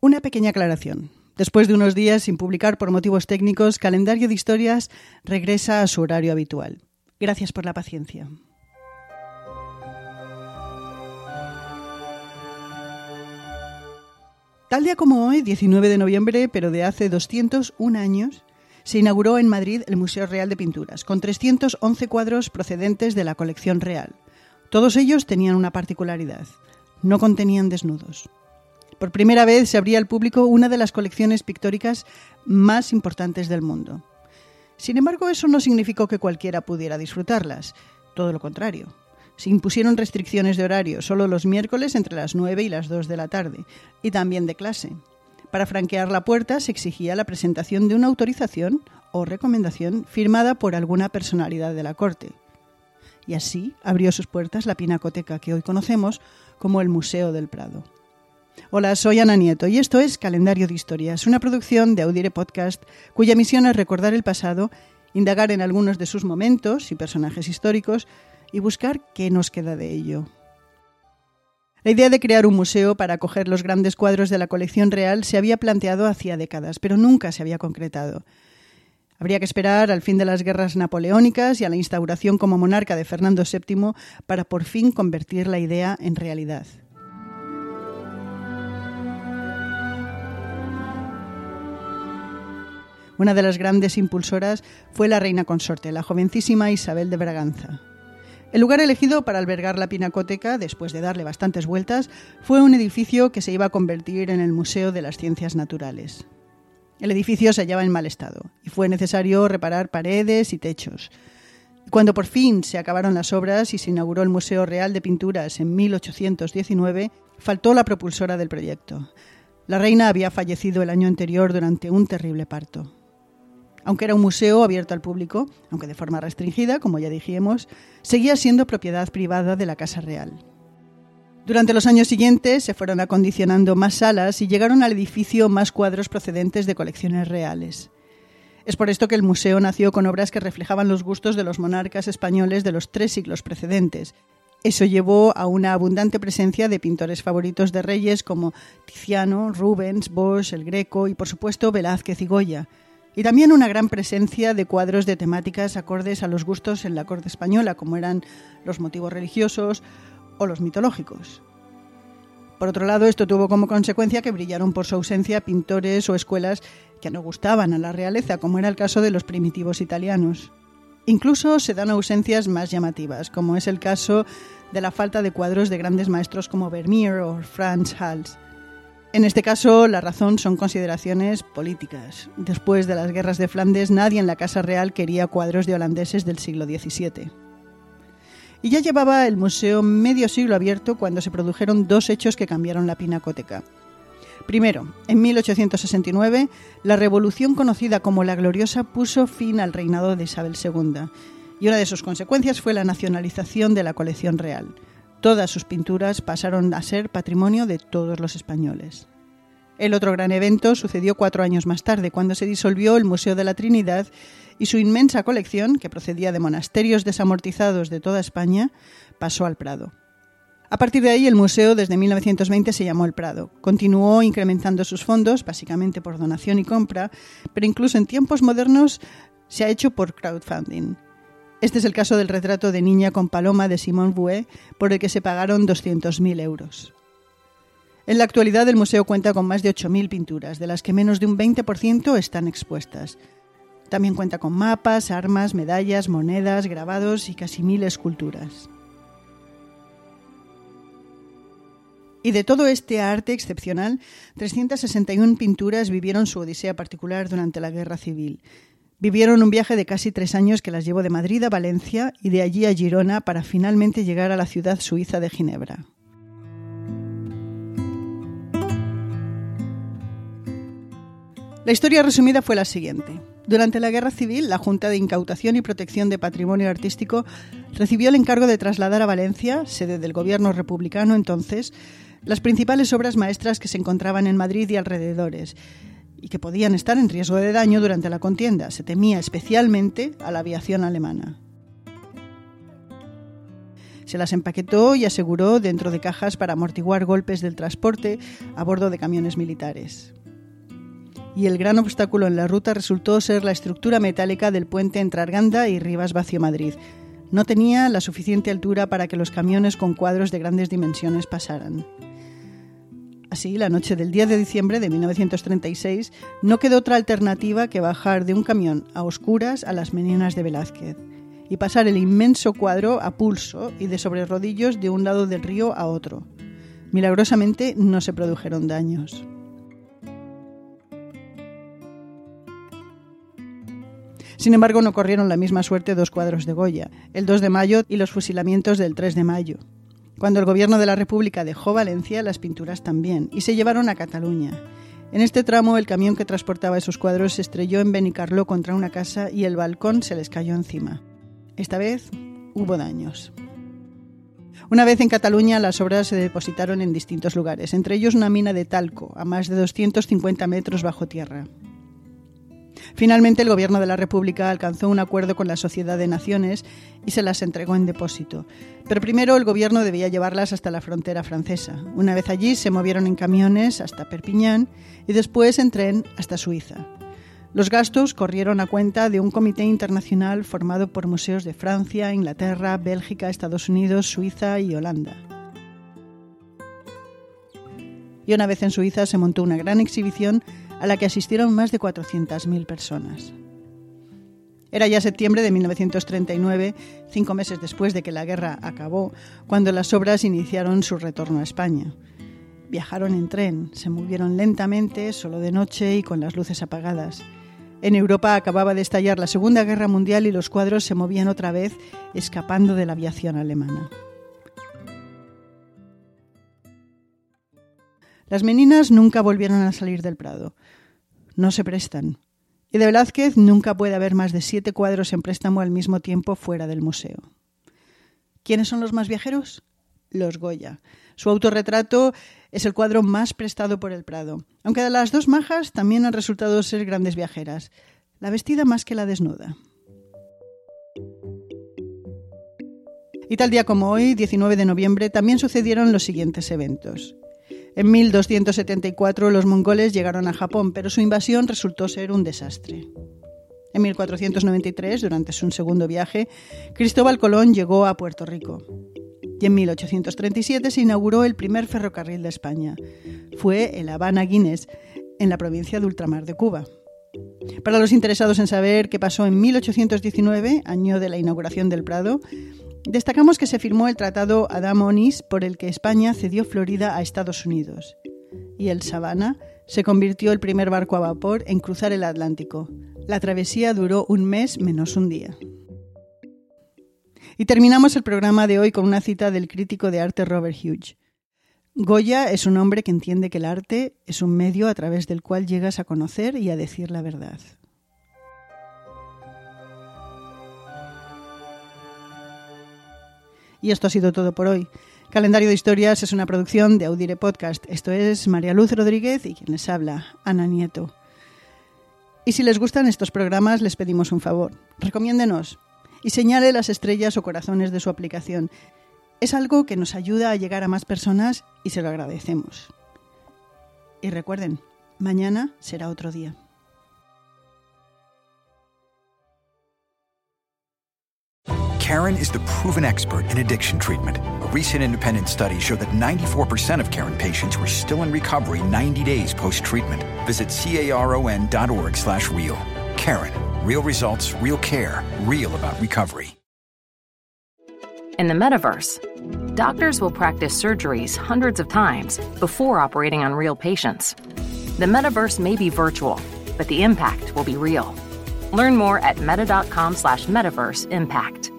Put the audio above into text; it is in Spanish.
Una pequeña aclaración. Después de unos días sin publicar por motivos técnicos, Calendario de Historias regresa a su horario habitual. Gracias por la paciencia. Tal día como hoy, 19 de noviembre, pero de hace 201 años, se inauguró en Madrid el Museo Real de Pinturas, con 311 cuadros procedentes de la colección real. Todos ellos tenían una particularidad. No contenían desnudos. Por primera vez se abría al público una de las colecciones pictóricas más importantes del mundo. Sin embargo, eso no significó que cualquiera pudiera disfrutarlas. Todo lo contrario. Se impusieron restricciones de horario, solo los miércoles entre las 9 y las 2 de la tarde, y también de clase. Para franquear la puerta se exigía la presentación de una autorización o recomendación firmada por alguna personalidad de la corte. Y así abrió sus puertas la pinacoteca que hoy conocemos como el Museo del Prado. Hola, soy Ana Nieto y esto es Calendario de Historias, una producción de Audire Podcast cuya misión es recordar el pasado, indagar en algunos de sus momentos y personajes históricos y buscar qué nos queda de ello. La idea de crear un museo para acoger los grandes cuadros de la colección real se había planteado hacía décadas, pero nunca se había concretado. Habría que esperar al fin de las guerras napoleónicas y a la instauración como monarca de Fernando VII para por fin convertir la idea en realidad. Una de las grandes impulsoras fue la reina consorte, la jovencísima Isabel de Braganza. El lugar elegido para albergar la pinacoteca, después de darle bastantes vueltas, fue un edificio que se iba a convertir en el Museo de las Ciencias Naturales. El edificio se hallaba en mal estado y fue necesario reparar paredes y techos. Cuando por fin se acabaron las obras y se inauguró el Museo Real de Pinturas en 1819, faltó la propulsora del proyecto. La reina había fallecido el año anterior durante un terrible parto. Aunque era un museo abierto al público, aunque de forma restringida, como ya dijimos, seguía siendo propiedad privada de la Casa Real. Durante los años siguientes se fueron acondicionando más salas y llegaron al edificio más cuadros procedentes de colecciones reales. Es por esto que el museo nació con obras que reflejaban los gustos de los monarcas españoles de los tres siglos precedentes. Eso llevó a una abundante presencia de pintores favoritos de reyes como Tiziano, Rubens, Bosch, el Greco y por supuesto Velázquez y Goya y también una gran presencia de cuadros de temáticas acordes a los gustos en la corte española, como eran los motivos religiosos o los mitológicos. Por otro lado, esto tuvo como consecuencia que brillaron por su ausencia pintores o escuelas que no gustaban a la realeza, como era el caso de los primitivos italianos. Incluso se dan ausencias más llamativas, como es el caso de la falta de cuadros de grandes maestros como Vermeer o Franz Hals. En este caso, la razón son consideraciones políticas. Después de las guerras de Flandes, nadie en la Casa Real quería cuadros de holandeses del siglo XVII. Y ya llevaba el museo medio siglo abierto cuando se produjeron dos hechos que cambiaron la pinacoteca. Primero, en 1869, la revolución conocida como la Gloriosa puso fin al reinado de Isabel II, y una de sus consecuencias fue la nacionalización de la colección real. Todas sus pinturas pasaron a ser patrimonio de todos los españoles. El otro gran evento sucedió cuatro años más tarde, cuando se disolvió el Museo de la Trinidad y su inmensa colección, que procedía de monasterios desamortizados de toda España, pasó al Prado. A partir de ahí, el museo desde 1920 se llamó El Prado. Continuó incrementando sus fondos, básicamente por donación y compra, pero incluso en tiempos modernos se ha hecho por crowdfunding. Este es el caso del retrato de niña con paloma de Simone Bouet, por el que se pagaron 200.000 euros. En la actualidad el museo cuenta con más de 8.000 pinturas, de las que menos de un 20% están expuestas. También cuenta con mapas, armas, medallas, monedas, grabados y casi mil esculturas. Y de todo este arte excepcional, 361 pinturas vivieron su odisea particular durante la Guerra Civil, Vivieron un viaje de casi tres años que las llevó de Madrid a Valencia y de allí a Girona para finalmente llegar a la ciudad suiza de Ginebra. La historia resumida fue la siguiente. Durante la Guerra Civil, la Junta de Incautación y Protección de Patrimonio Artístico recibió el encargo de trasladar a Valencia, sede del gobierno republicano entonces, las principales obras maestras que se encontraban en Madrid y alrededores, y que podían estar en riesgo de daño durante la contienda. Se temía especialmente a la aviación alemana. Se las empaquetó y aseguró dentro de cajas para amortiguar golpes del transporte a bordo de camiones militares. Y el gran obstáculo en la ruta resultó ser la estructura metálica del puente entre Arganda y Rivas Vacio Madrid. No tenía la suficiente altura para que los camiones con cuadros de grandes dimensiones pasaran. Así, la noche del 10 de diciembre de 1936 no quedó otra alternativa que bajar de un camión a oscuras a las meninas de Velázquez y pasar el inmenso cuadro a pulso y de sobre rodillos de un lado del río a otro. Milagrosamente no se produjeron daños. Sin embargo, no corrieron la misma suerte dos cuadros de Goya, el 2 de mayo y los fusilamientos del 3 de mayo. Cuando el gobierno de la República dejó Valencia, las pinturas también, y se llevaron a Cataluña. En este tramo, el camión que transportaba esos cuadros se estrelló en Benicarló contra una casa y el balcón se les cayó encima. Esta vez hubo daños. Una vez en Cataluña, las obras se depositaron en distintos lugares, entre ellos una mina de talco, a más de 250 metros bajo tierra. Finalmente, el Gobierno de la República alcanzó un acuerdo con la Sociedad de Naciones y se las entregó en depósito. Pero primero el Gobierno debía llevarlas hasta la frontera francesa. Una vez allí, se movieron en camiones hasta Perpiñán y después en tren hasta Suiza. Los gastos corrieron a cuenta de un comité internacional formado por museos de Francia, Inglaterra, Bélgica, Estados Unidos, Suiza y Holanda. Y una vez en Suiza se montó una gran exhibición a la que asistieron más de 400.000 personas. Era ya septiembre de 1939, cinco meses después de que la guerra acabó, cuando las obras iniciaron su retorno a España. Viajaron en tren, se movieron lentamente, solo de noche y con las luces apagadas. En Europa acababa de estallar la Segunda Guerra Mundial y los cuadros se movían otra vez, escapando de la aviación alemana. Las meninas nunca volvieron a salir del Prado. No se prestan. Y de Velázquez nunca puede haber más de siete cuadros en préstamo al mismo tiempo fuera del museo. ¿Quiénes son los más viajeros? Los Goya. Su autorretrato es el cuadro más prestado por el Prado, aunque de las dos majas también han resultado ser grandes viajeras, la vestida más que la desnuda. Y tal día como hoy, 19 de noviembre, también sucedieron los siguientes eventos. En 1274 los mongoles llegaron a Japón, pero su invasión resultó ser un desastre. En 1493, durante su segundo viaje, Cristóbal Colón llegó a Puerto Rico. Y en 1837 se inauguró el primer ferrocarril de España. Fue el Habana Guinness, en la provincia de Ultramar de Cuba. Para los interesados en saber qué pasó en 1819, año de la inauguración del Prado, Destacamos que se firmó el Tratado Adam-Onis por el que España cedió Florida a Estados Unidos. Y el Savannah se convirtió el primer barco a vapor en cruzar el Atlántico. La travesía duró un mes menos un día. Y terminamos el programa de hoy con una cita del crítico de arte Robert Hughes. Goya es un hombre que entiende que el arte es un medio a través del cual llegas a conocer y a decir la verdad. Y esto ha sido todo por hoy. Calendario de Historias es una producción de Audire Podcast. Esto es María Luz Rodríguez y quien les habla, Ana Nieto. Y si les gustan estos programas, les pedimos un favor. Recomiéndenos y señale las estrellas o corazones de su aplicación. Es algo que nos ayuda a llegar a más personas y se lo agradecemos. Y recuerden, mañana será otro día. Karen is the proven expert in addiction treatment. A recent independent study showed that 94% of Karen patients were still in recovery 90 days post-treatment. Visit caron.org slash real. Karen, real results, real care, real about recovery. In the metaverse, doctors will practice surgeries hundreds of times before operating on real patients. The metaverse may be virtual, but the impact will be real. Learn more at meta.com slash metaverse impact.